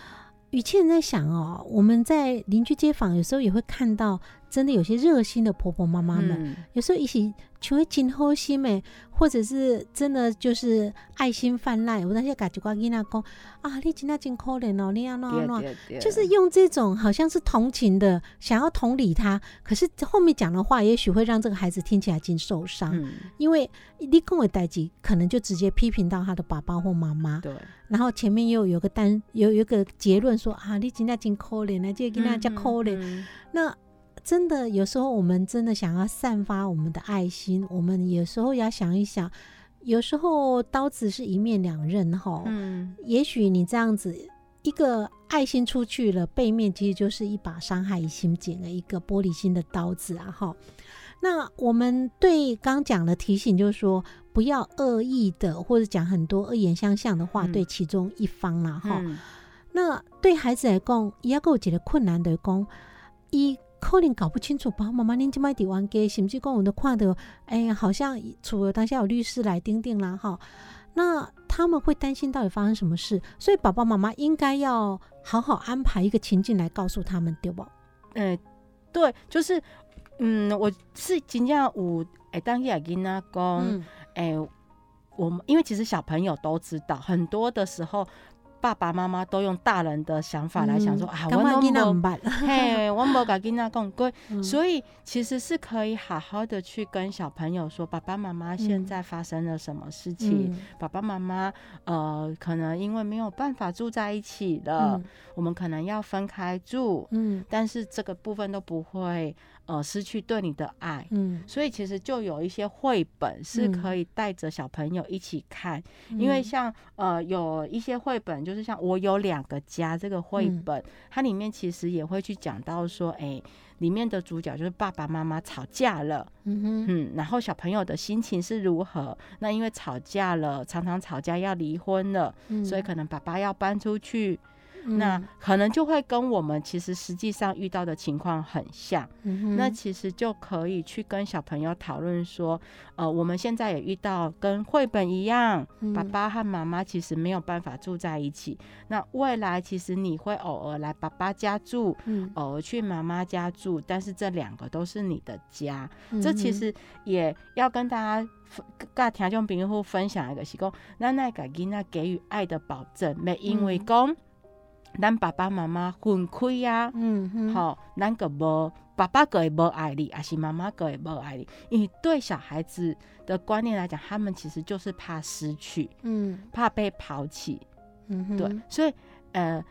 雨倩在想哦，我们在邻居街坊有时候也会看到真的有些热心的婆婆妈妈们，嗯。有时候一起就会真好心诶，或者是真的就是爱心泛滥。我那些感觉瓜囡仔讲啊，你真的真可怜哦，你要弄对弄，对对就是用这种好像是同情的，想要同理他，可是后面讲的话，也许会让这个孩子听起来真受伤，嗯，因为你跟我代际可能就直接批评到他的爸爸或妈妈，对，然后前面又有个单有有一个结论说啊，你真的真可怜啊，这个囡仔真可怜，嗯。那真的有时候我们真的想要散发我们的爱心，我们有时候要想一想，有时候刀子是一面两刃哈。嗯，也许你这样子一个爱心出去了，背面其实就是一把伤害心剪了一个玻璃心的刀子啊哈。那我们对刚讲的提醒就是说，不要恶意的或者讲很多恶言相向的话，嗯对其中一方啦哈。嗯那对孩子来讲，伊还有一个困难的讲，伊可能搞不清楚爸爸妈妈恁即摆伫冤家，甚至讲我们都看到，哎呀，好像除了当下有律师来盯定啦哈，那他们会担心到底发生什么事，所以爸爸妈妈应该要好好安排一个情境来告诉他们，对不？诶、对，就是，嗯，我是真正有诶，当下囡仔讲，嗯诶、我们因为其实小朋友都知道，很多的时候。爸爸妈妈都用大人的想法来想说、啊，我感觉囡仔嘿，我无甲囡仔讲过，嗯。所以其实是可以好好的去跟小朋友说，爸爸妈妈现嗯在发生了什么事情，嗯。爸爸妈妈呃可能因为没有办法住在一起了，我们可能要分开住，嗯。但是这个部分都不会呃失去对你的爱。嗯。所以其实就有一些绘本是可以带着小朋友一起看，嗯，因为像呃有一些绘本，就是像我有两个家这个绘嗯。本，它里面其实也会去讲到说，哎、里面的主角就是爸爸妈妈吵架了，嗯哼。嗯，然后小朋友的心情是如何？那因为吵架了，常常吵架要离婚了，嗯。所以可能爸爸要搬出去，嗯那可能就会跟我们其实实际上遇到的情况很像。嗯那其实就可以去跟小朋友讨论说，呃，我们现在也遇到跟绘本一样，爸嗯爸和妈妈其实没有办法住在一起。那未来其实你会偶尔来爸爸家住，嗯偶尔去妈妈家住，但是这两个都是你的家。这其实也要跟大家分跟听众朋友分享一个是讲，咱来给囡仔给予爱的保证，没因为嗯讲。咱爸爸妈妈分开啊，嗯哼好、咱个无爸爸个也无爱你，还是妈妈个也无爱你？因为对小孩子的观念来讲，他们其实就是怕失去，嗯怕被抛弃，嗯哼对，所以呃，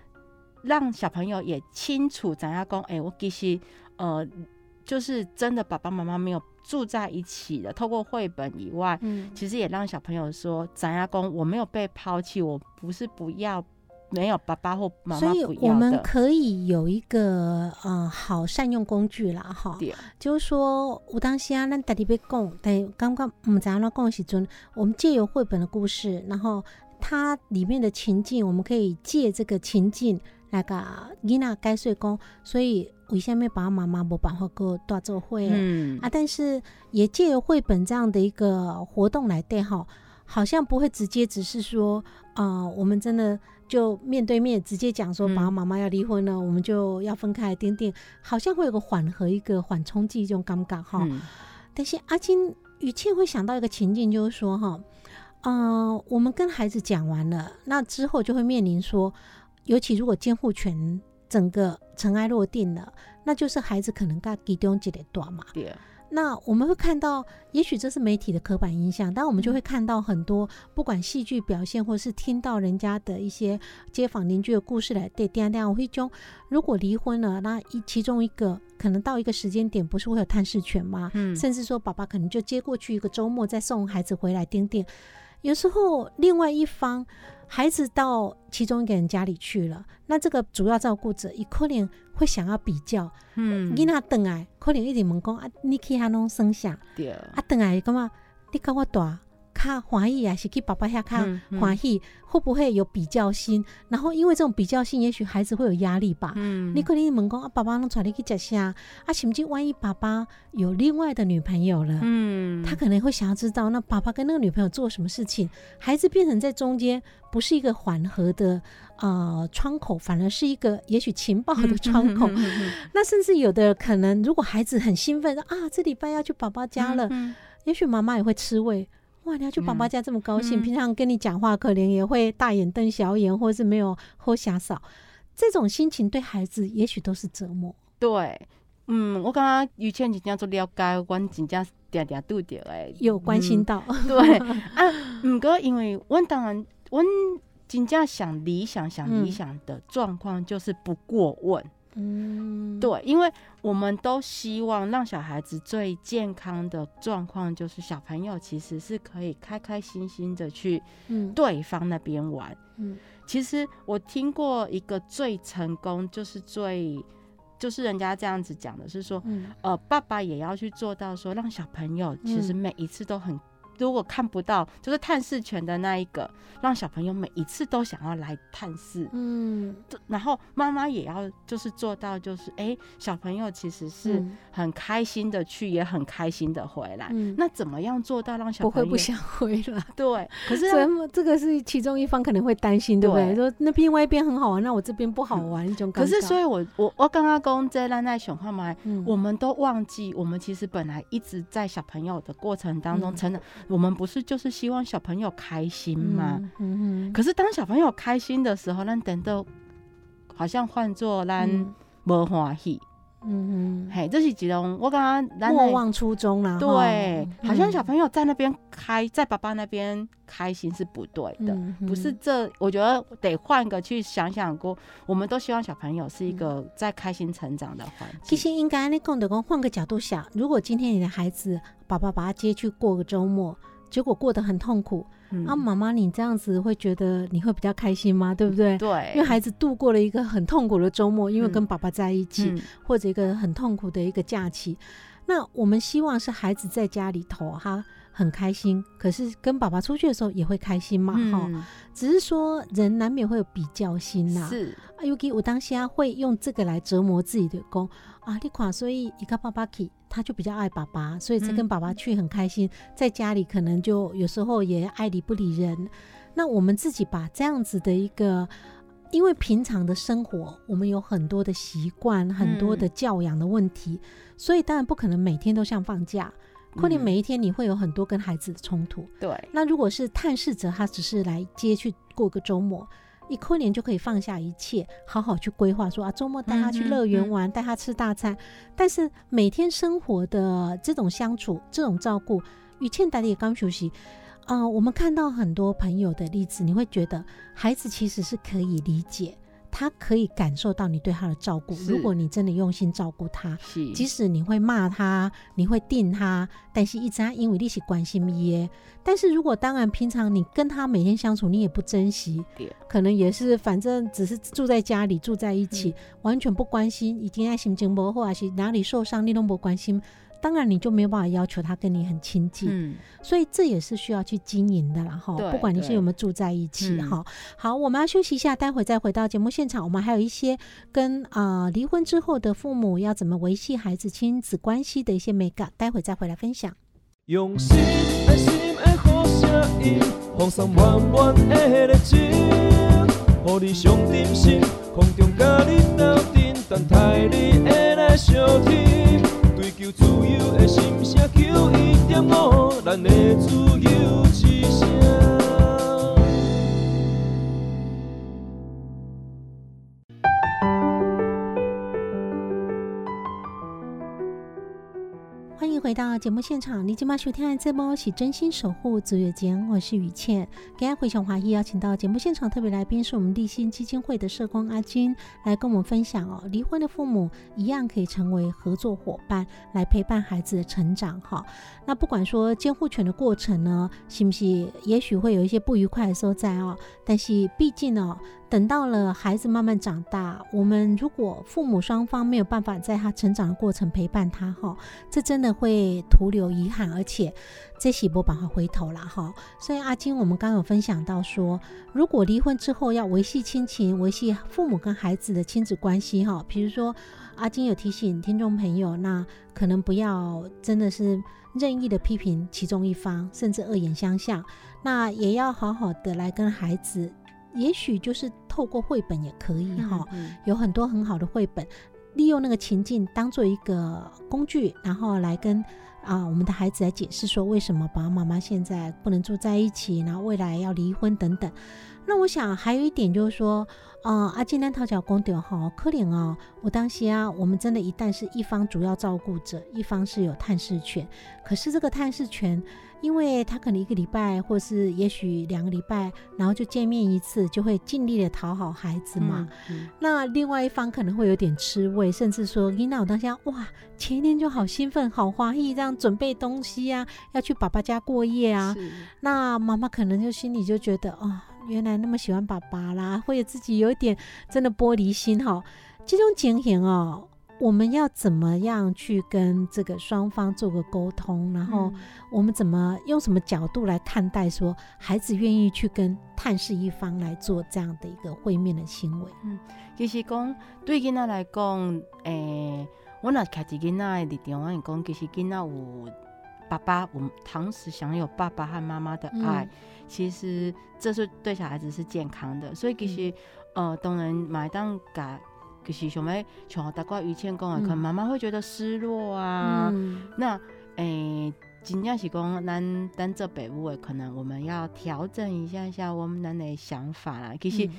让小朋友也清楚怎样讲，哎、我其实呃，就是真的爸爸妈妈没有住在一起的，透过绘本以外，嗯其实也让小朋友说，怎样讲，我没有被抛弃，我不是不要。没有爸爸或妈妈所以妈我们，可以有一个呃好善用工具啦，哈，就是说我当时啊，咱家己要讲，但刚刚唔知安怎讲的时阵，我们借由绘本的故事，然后它里面的情境，我们可以借这个情境来个囡仔解说讲，所以为什么爸爸妈妈无办法跟大做会、嗯。啊？但是也借由绘本这样的一个活动来对哈，好像不会直接只是说，啊，我们真的就面对面直接讲说嗯爸爸妈妈要离婚了，我们就要分开，点点，好像会有个缓和、一个缓冲剂这种尴尬哈。嗯但是阿金雨倩会想到一个情境，就是说哈，呃，我们跟孩子讲完了，那之后就会面临说，尤其如果监护权整个尘埃落定了，那就是孩子可能跟其中一个大嘛。对，那我们会看到，也许这是媒体的刻板印象，但我们就会看到很多，不管戏剧表现，或是听到人家的一些街坊邻居的故事来对点点，我会中，如果离婚了，那一其中一个可能到一个时间点，不是会有探视权吗？嗯甚至说爸爸可能就接过去一个周末再送孩子回来丁丁。有时候另外一方孩子到其中一个人家里去了，那这个主要照顾者，一可能会想要比较，嗯囡仔等来可能一直问讲啊，你去他弄生下？对，啊，等来干嘛你跟我大，较欢喜，还是去爸爸遐较嗯嗯欢喜，会不会有比较心？然后因为这种比较心，也许孩子会有压力吧。嗯你可能问讲啊，爸爸拢带你去食啥？啊，甚至万一爸爸有另外的女朋友了，嗯他可能会想要知道，那爸爸跟那个女朋友做什么事情？孩子变成在中间，不是一个缓和的呃窗口，反而是一个也许情报的窗口。嗯 那甚至有的可能，如果孩子很兴奋说啊，这礼拜要去爸爸家了，嗯也许妈妈也会吃味。哇，你要去爸爸家这么高兴，嗯平常跟你讲话可能也会大眼瞪小眼，或是没有喝瞎嫂。这种心情对孩子也许都是折磨。对，嗯，我刚刚于倩真正做了解，阮真正定定拄着诶，有关心到，嗯对 啊，毋过因为阮当然，阮真正想理想、想理嗯想的状况就是不过问。嗯，对，因为我们都希望让小孩子最健康的状况，就是小朋友其实是可以开开心心的去嗯，对方那边玩。嗯。其实我听过一个最成功，就是最就是人家这样子讲的，是说，嗯。呃，爸爸也要去做到说，让小朋友其实嗯。每一次都很，如果看不到，就是探视权的那一个，让小朋友每一次都想要来探视。嗯，然后妈妈也要就是做到，就是哎、小朋友其实是嗯很开心的去，也很开心的回来。嗯那怎么样做到让小朋友不会不想回来。对？可是所让以这个是其中一方可能会担心，对不对？对说那另外一边很好玩，那我这边不好玩，一种。可是，所以我我我刚刚讲这咱在熊话嘛，嗯我们都忘记，我们其实本来一直在小朋友的过程当中嗯成长，我们不是就是希望小朋友开心吗？嗯嗯可是当小朋友开心的时候，咱等到好像换作咱嗯。无欢喜，嗯嗯嘿，这是一种我刚刚莫忘初衷啦。对，哈好像小嗯朋友在那边开，在爸爸那边开心是不对的。嗯不是嗯这，我觉得得换个去想想过，我们都希望小朋友是一个在开心成长的环境。其实应该你讲的讲，换个角度想，如果今天你的孩子爸爸把他接去过个周末，结果过得很痛苦，嗯。啊，妈妈你这样子会觉得你会比较开心吗？对不对？对，因为孩子度过了一个很痛苦的周末，因为跟嗯。爸爸在一起，嗯。或者一个很痛苦的一个假期。那我们希望是孩子在家里头哈很开心，可是跟爸爸出去的时候也会开心嘛，哈、嗯只是说人难免会有比较心呐、是，啊，尤其我当下会用这个来折磨自己的功啊，你看，所以一个爸爸去，他就比较爱爸爸，所以才跟嗯爸爸去很开心，在家里可能就有时候也爱理不理人。那我们自己把这样子的一个，因为平常的生活，我们有很多的习惯，很多的教养的问题，所以当然不可能每天都像放假。可能嗯每一天你会有很多跟孩子的冲突，对，那如果是探视者，他只是来接去过个周末，一过年就可以放下一切，好好去规划说啊，周末带他去乐园玩，带他吃大餐。但是每天生活的这种相处、这种照顾，与倩达也刚休息。啊、我们看到很多朋友的例子，你会觉得孩子其实是可以理解，他可以感受到你对他的照顾。如果你真的用心照顾他，即使你会骂他，你会定他，但是一直他因为你是关心耶。但是如果当然平常你跟他每天相处，你也不珍惜，可能也是反正只是住在家里住在一起，嗯完全不关心，已经在心情不好，还是哪里受伤你都不关心。当然，你就没有办法要求他跟你很亲近，嗯，所以这也是需要去经营的啦哈。不管你是有没有住在一起嗯哈、好，我们要休息一下，待会再回到节目现场。我们还有一些跟啊、呃离婚之后的父母要怎么维系孩子亲子关系的一些美感，待会再回来分享。用心爱心的好声音，放送满满的热情，予你上点心，空中甲你斗阵，等待你的来相听。求自由的心声，求一点五，咱的自由之声。迎回到节目现场，你今晚收听的节目是真心守护足月间，我是雨倩。今天回想华裔邀请到节目现场特别来宾是我们立新基金会的社工阿金，来跟我们分享哦，离婚的父母一样可以成为合作伙伴，来陪伴孩子的成长哈。那不管说监护权的过程呢，是不是也许会有一些不愉快的所在哦，但是毕竟哦，等到了孩子慢慢长大，我们如果父母双方没有办法在他成长的过程陪伴他哈，这真的会徒留遗憾，而且这喜不把他回头了哈。所以阿金，我们刚刚有分享到说，如果离婚之后要维系亲情、维系父母跟孩子的亲子关系哈，比如说阿金有提醒听众朋友，那可能不要真的是任意的批评其中一方，甚至恶言相向，那也要好好的来跟孩子。也许就是透过绘本也可以哈，有很多很好的绘本，利用那个情境当做一个工具，然后来跟啊我们的孩子来解释说为什么爸爸妈妈现在不能住在一起，然后未来要离婚等等。那我想还有一点就是说，啊，阿金丹讨巧公调哈，可怜哦，我当时啊，我们真的，一旦是一方主要照顾者，一方是有探视权，可是这个探视权。因为他可能一个礼拜，或是也许两个礼拜，然后就见面一次，就会尽力的讨好孩子嘛。那另外一方可能会有点吃味，甚至说，你那我当下哇，前一天就好兴奋、好欢喜，这样准备东西啊，要去爸爸家过夜啊。那妈妈可能就心里就觉得，哦，原来那么喜欢爸爸啦，或者自己有一点真的玻璃心哈。这种情形哦。我们要怎么样去跟这个双方做个沟通？然后我们怎么用什么角度来看待？说孩子愿意去跟探视一方来做这样的一个会面的行为？嗯，其实讲对囡仔来讲，诶，我那开始囡仔的立场，我讲，其实囡仔有爸爸，我们同时享有爸爸和妈妈的爱，其实这是对小孩子是健康的。所以其实，呃，当然买单噶。就是想要像大概于谦讲的，可能妈妈会觉得失落啊。那诶，真正是讲咱咱这北部的，可能我们要调整一下下我们咱的想法啦。其实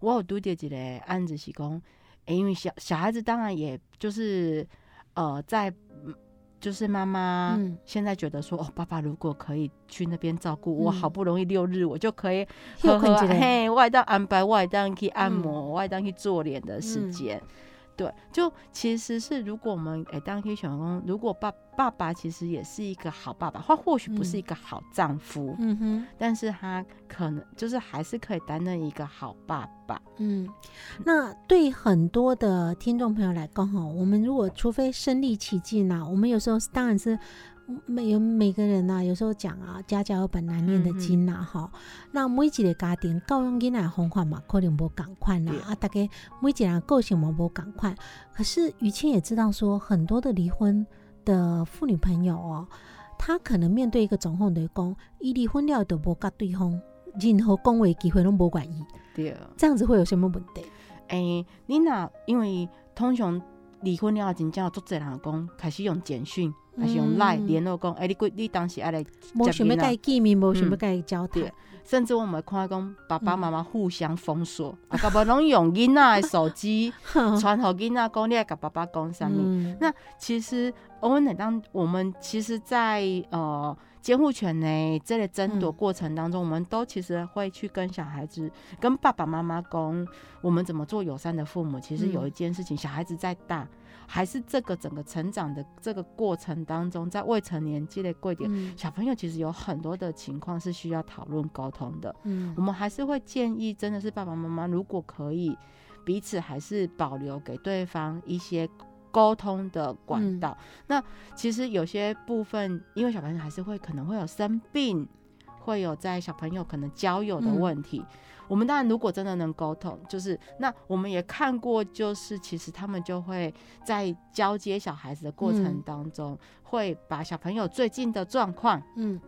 我有拄着一个案子是讲，诶，因为小小孩子当然也就是呃在。就是妈妈现在觉得说，哦，爸爸如果可以去那边照顾我，好不容易六日我就可以呵呵嘿，外当安排外当去按摩，外当去做脸的时间。对，就其实是如果我们诶，当可以选工，如果爸爸爸其实也是一个好爸爸，他或许不是一个好丈夫，嗯哼，但是他可能就是还是可以担任一个好爸爸。嗯，那对很多的听众朋友来讲哈，我们如果除非身临其境呐，我们有时候当然是。每有每个人呐，有时候讲啊，家家有本难念的经呐，哈。那每一个家庭教育囡仔方法嘛，可能无共款啦。啊，大概每一个人个性嘛无共款。可是于谦也知道说，很多的离婚的妇女朋友哦，她可能面对一个状况，就是讲，伊离婚了都无甲对方任何讲话机会拢无管伊。对。这样子会有什么问题？诶，你那因为通常离婚了后，真正足侪人讲开始用简讯。还是用 Line 联络讲，哎，你你当时爱来，无想要甲伊见面，无想要甲伊交谈，甚至我们看讲爸爸妈妈互相封锁，啊，爸爸拢用囡仔的手机 传互囡仔讲，你爱甲爸爸讲啥物？那其实我们当我们其实，在呃监护权呢这类争夺过程当中，我们都其实会去跟小孩子、跟爸爸妈妈讲，我们怎么做友善的父母。其实有一件事情，小孩子再大。还是这个整个成长的这个过程当中，在未成年积累贵点，小朋友其实有很多的情况是需要讨论沟通的。嗯，我们还是会建议，真的是爸爸妈妈如果可以，彼此还是保留给对方一些沟通的管道。那其实有些部分，因为小朋友还是会可能会有生病，会有在小朋友可能交友的问题。我们当然，如果真的能沟通，就是那我们也看过，就是其实他们就会在交接小孩子的过程当中，会把小朋友最近的状况，嗯，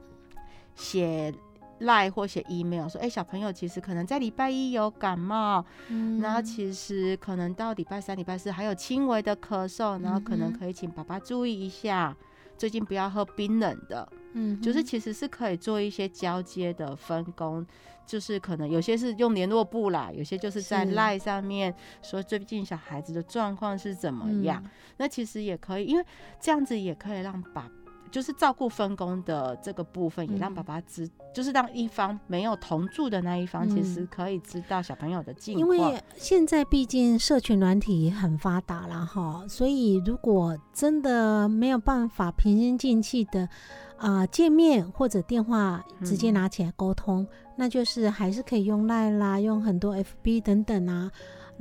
写赖或写 email 说，哎，小朋友其实可能在礼拜一有感冒，嗯，然后其实可能到礼拜三、礼拜四还有轻微的咳嗽，然后可能可以请爸爸注意一下，最近不要喝冰冷的，嗯，就是其实是可以做一些交接的分工。就是可能有些是用联络簿啦，有些就是在赖上面说最近小孩子的状况是怎么样。那其实也可以，因为这样子也可以让把就是照顾分工的这个部分，也让嗯爸爸知，就是让一方没有同住的那一方，其嗯实可以知道小朋友的近况因况。为现在毕竟社群软体很发达了哈，所以如果真的没有办法平心静气的啊、见面或者电话直接嗯拿起来沟通，那就是还是可以用 Line 啦，用很多 FB 等等啊。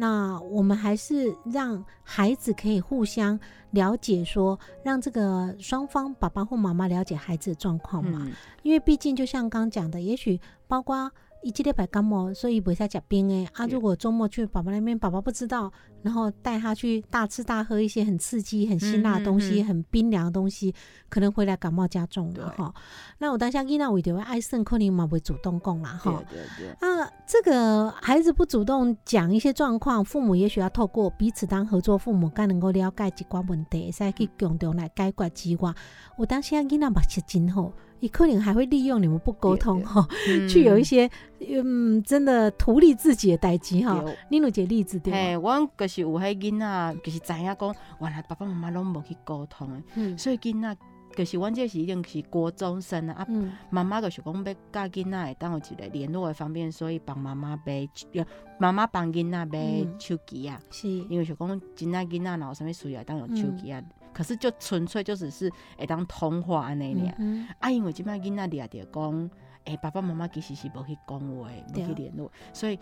那我们还是让孩子可以互相了解说让这个双方爸爸或妈妈了解孩子的状况嘛。嗯，因为毕竟就像刚讲的，也许包括一季礼拜感冒，所以不下吃冰诶啊。如果周末去爸爸那边，爸爸不知道，然后带他去大吃大喝一些很刺激、很辛辣的东西、嗯嗯嗯很冰凉的东西，可能回来感冒加重了对哈。那我当下囡仔为着要爱胜，可能嘛会主动讲啦对哈。对对，那这个孩子不主动讲一些状况，父母也许要透过彼此当合作父母，更能够了解一寡问题，才去共同来解决之外，我当时啊囡仔目色真好，伊可能还会利用你们不沟通对哈，去有一些些嗯真的图利自己的代志哈。对你有一个例子对嘿，吗？阮就是有迄囡仔，就是知影讲，原来爸爸妈妈拢无去沟通的，嗯。所以囡仔就是阮这是一定是国中生啊，啊，嗯。妈妈就是讲要教囡仔会当有一个联络的方便，所以帮妈妈买，呃妈妈帮囡仔买嗯。手机啊，是。因为是讲真仔囡仔若有啥物需要，会当用手机啊，可是就纯粹就只是会当通话安尼尔。嗯啊，因为即摆囡仔掠着讲，诶、爸爸妈妈其实是无去讲话，无对。去联络，所以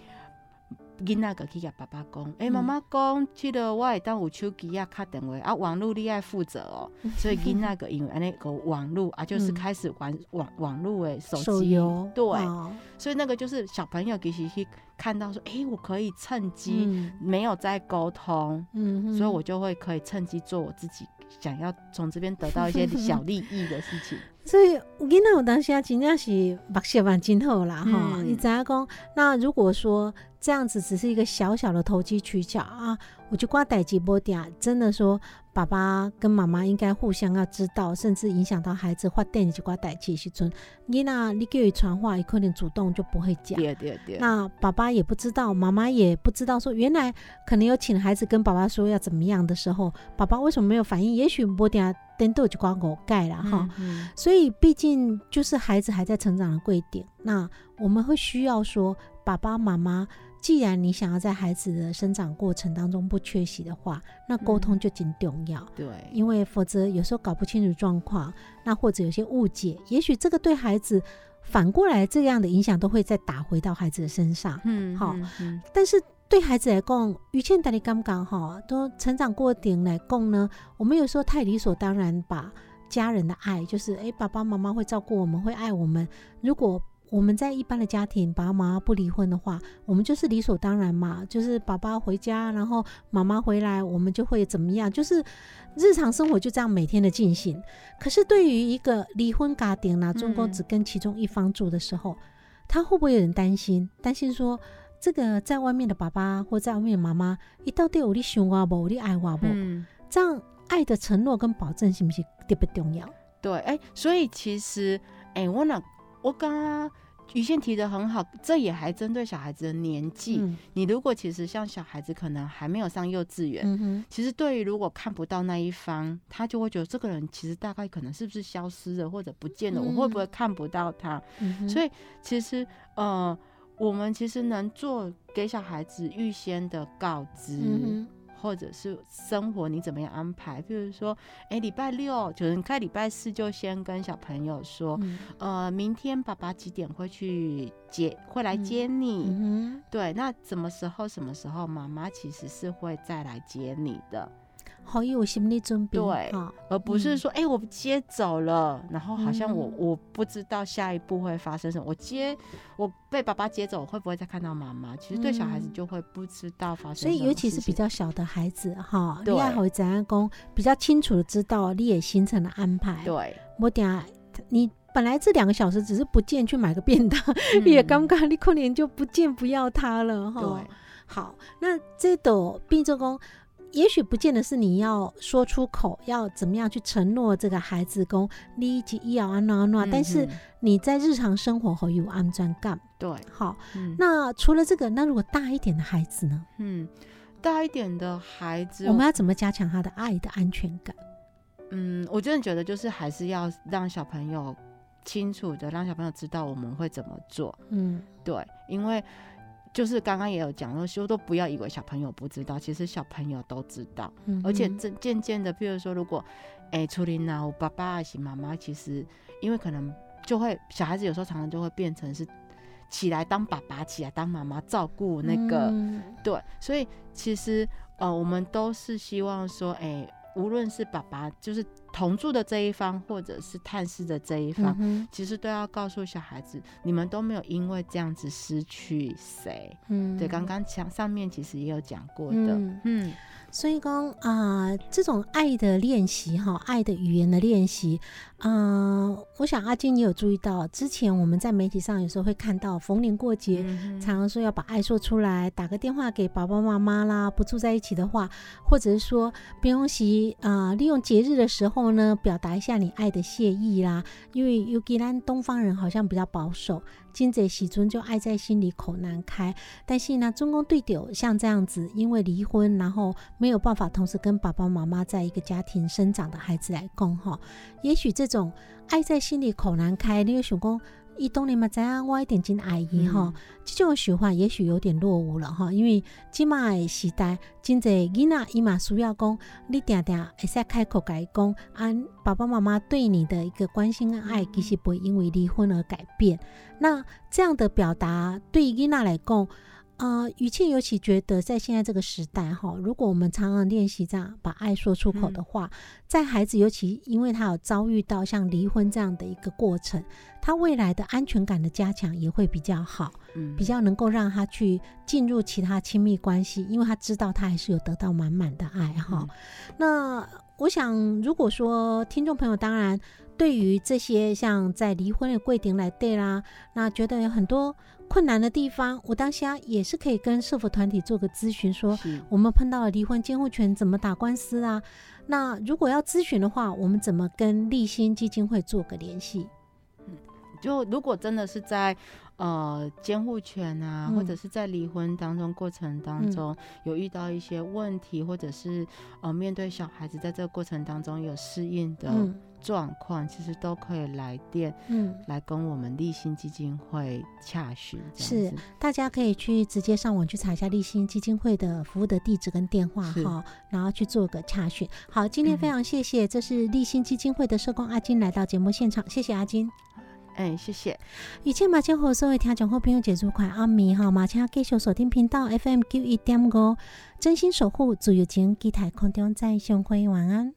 囡仔个去甲爸爸讲，诶、嗯。妈妈讲，即个我会当有手机啊、敲电话啊，网络你爱负责哦。所以囡仔个因为安尼个网络啊，就是嗯开始玩网网络诶手手机，游对，哦。所以那个就是小朋友其实去看到说，诶、我可以趁机、嗯。没有在沟通，嗯，所以我就会可以趁机做我自己想要从这边得到一些小利益的事情。所以囡仔有当时啊，真正是目色蛮真好啦哈。嗯你知影讲，那如果说这样子只是一个小小的投机取巧啊，我就挂代志波点，真的说爸爸跟妈妈应该互相要知道，甚至影响到孩子发电就挂代志的时阵，囡仔你给予传话，伊可能主动就不会讲。对对对，那爸爸也不知道，妈妈也不知道，说原来可能有请孩子跟爸爸说要怎么样的时候，爸爸为什么没有反应？也许波点等都就挂我盖了哈。所以，毕竟就是孩子还在成长的贵点，那我们会需要说，爸爸妈妈，既然你想要在孩子的生长过程当中不缺席的话，那沟通就挺重要，对，因为否则有时候搞不清楚状况，那或者有些误解，也许这个对孩子反过来这样的影响都会再打回到孩子的身上。嗯好但是对孩子来讲，于倩带你刚刚哈，都成长过程来讲呢，我们有时候太理所当然把家人的爱，就是诶，爸爸妈妈会照顾我们，会爱我们。如果我们在一般的家庭，爸爸妈妈不离婚的话，我们就是理所当然嘛，就是爸爸回家，然后妈妈回来，我们就会怎么样，就是日常生活就这样每天的进行。可是对于一个离婚家庭呢，中国嗯只跟其中一方住的时候，他会不会有人担心？担心说这个在外面的爸爸或在外面的妈妈，你到底有你想我不，有你爱我不？嗯，这样爱的承诺跟保证是不是特别重要？对，哎、所以其实，哎、我那我刚刚于倩提的很好，这也还针对小孩子的年纪。嗯你如果其实像小孩子可能还没有上幼稚园，嗯，其实对于如果看不到那一方，他就会觉得这个人其实大概可能是不是消失了或者不见了，我会不会看不到他？嗯，所以其实呃，我们其实能做给小孩子预先的告知。嗯或者是生活你怎么样安排？比如说，哎，礼拜六就是你看礼拜四就先跟小朋友说，哼，呃，明天爸爸几点会去接，会来接你？嗯对，那什么时候什么时候妈妈其实是会再来接你的，哼，好有心理准备，对哈，而不是嗯说，哎、我接走了，然后好像我、嗯我不知道下一步会发生什么。我接我被爸爸接走，会不会再看到妈妈？其实对小孩子嗯就会不知道发生什所。以尤其是比较小的孩子哈，对你要会怎样讲，比较清楚的知道你也行程的安排，对，我等下你。本来这两个小时只是不见去买个便当，你也嗯尴尬，你可能就不见不要他了哈。对，好，那这朵变奏功，也许不见得是你要说出口，要怎么样去承诺这个孩子公你及医疗安诺安诺，但是你在日常生活和有安全感。对，好，嗯那除了这个，那如果大一点的孩子呢？嗯，大一点的孩子，我们要怎么加强他的爱的安全感？嗯，我真的觉得就是还是要让小朋友清楚的让小朋友知道我们会怎么做，嗯对，因为就是刚刚也有讲说，都不要以为小朋友不知道，其实小朋友都知道，嗯，而且这渐渐的，譬如说，如果哎处理那我爸爸还是妈妈，其实因为可能就会小孩子有时候常常就会变成是起来当爸爸，起来当妈妈，照顾那个。嗯对，所以其实呃，我们都是希望说，哎、无论是爸爸就是同住的这一方，或者是探视的这一方，嗯其实都要告诉小孩子，你们都没有因为这样子失去谁。嗯对，刚刚讲上面其实也有讲过的，嗯嗯所以讲啊、这种爱的练习哈，爱的语言的练习，啊、我想阿金你有注意到，之前我们在媒体上有时候会看到逢年过节。嗯常常说要把爱说出来，打个电话给爸爸妈妈啦，不住在一起的话，或者是说不用洗啊，利用节日的时候后呢，表达一下你爱的谢意啦。因为尤其咱东方人好像比较保守，金贼喜尊就爱在心里口难开。但是呢，中宫对丢像这样子，因为离婚，然后没有办法同时跟爸爸妈妈在一个家庭生长的孩子来共哈，也许这种爱在心里口难开，你有想讲，伊当然嘛知影我一定真爱伊哈，这种想法也许有点落伍了吼，因为今嘛的时代，真侪囡仔伊嘛需要讲，你定定会使开口甲伊讲，啊，爸爸妈妈对你的一个关心跟爱，其实不会因为离婚而改变。那这样的表达对囡仔来讲，呃，雨倩尤其觉得在现在这个时代哈，如果我们常常练习这样把爱说出口的话，在孩子尤其因为他有遭遇到像离婚这样的一个过程，他未来的安全感的加强也会比较好。嗯比较能够让他去进入其他亲密关系，因为他知道他还是有得到满满的爱哈。嗯那我想，如果说听众朋友当然对于这些像在离婚的柜顶来对啦，那觉得有很多困难的地方，我当下也是可以跟社福团体做个咨询，说是我们碰到了离婚监护权怎么打官司啊？那如果要咨询的话，我们怎么跟立新基金会做个联系？就如果真的是在呃监护权啊，嗯或者是在离婚当中过程当嗯中、有遇到一些问题，或者是呃面对小孩子在这个过程当中有适应的嗯状况，其实都可以来电嗯。来跟我们立新基金会洽询。是大家可以去直接上网去查一下立新基金会的服务的地址跟电话是哈，然后去做个洽询。好，今天非嗯常谢谢，这是立新基金会的社工阿金来到节目现场，谢谢阿金。哎，谢谢。一切马前和所有听众好朋友节祝快暗眠哈，马请继续锁定频道 FM 九一点五，真心守护自由情，期待空中再相会，晚安。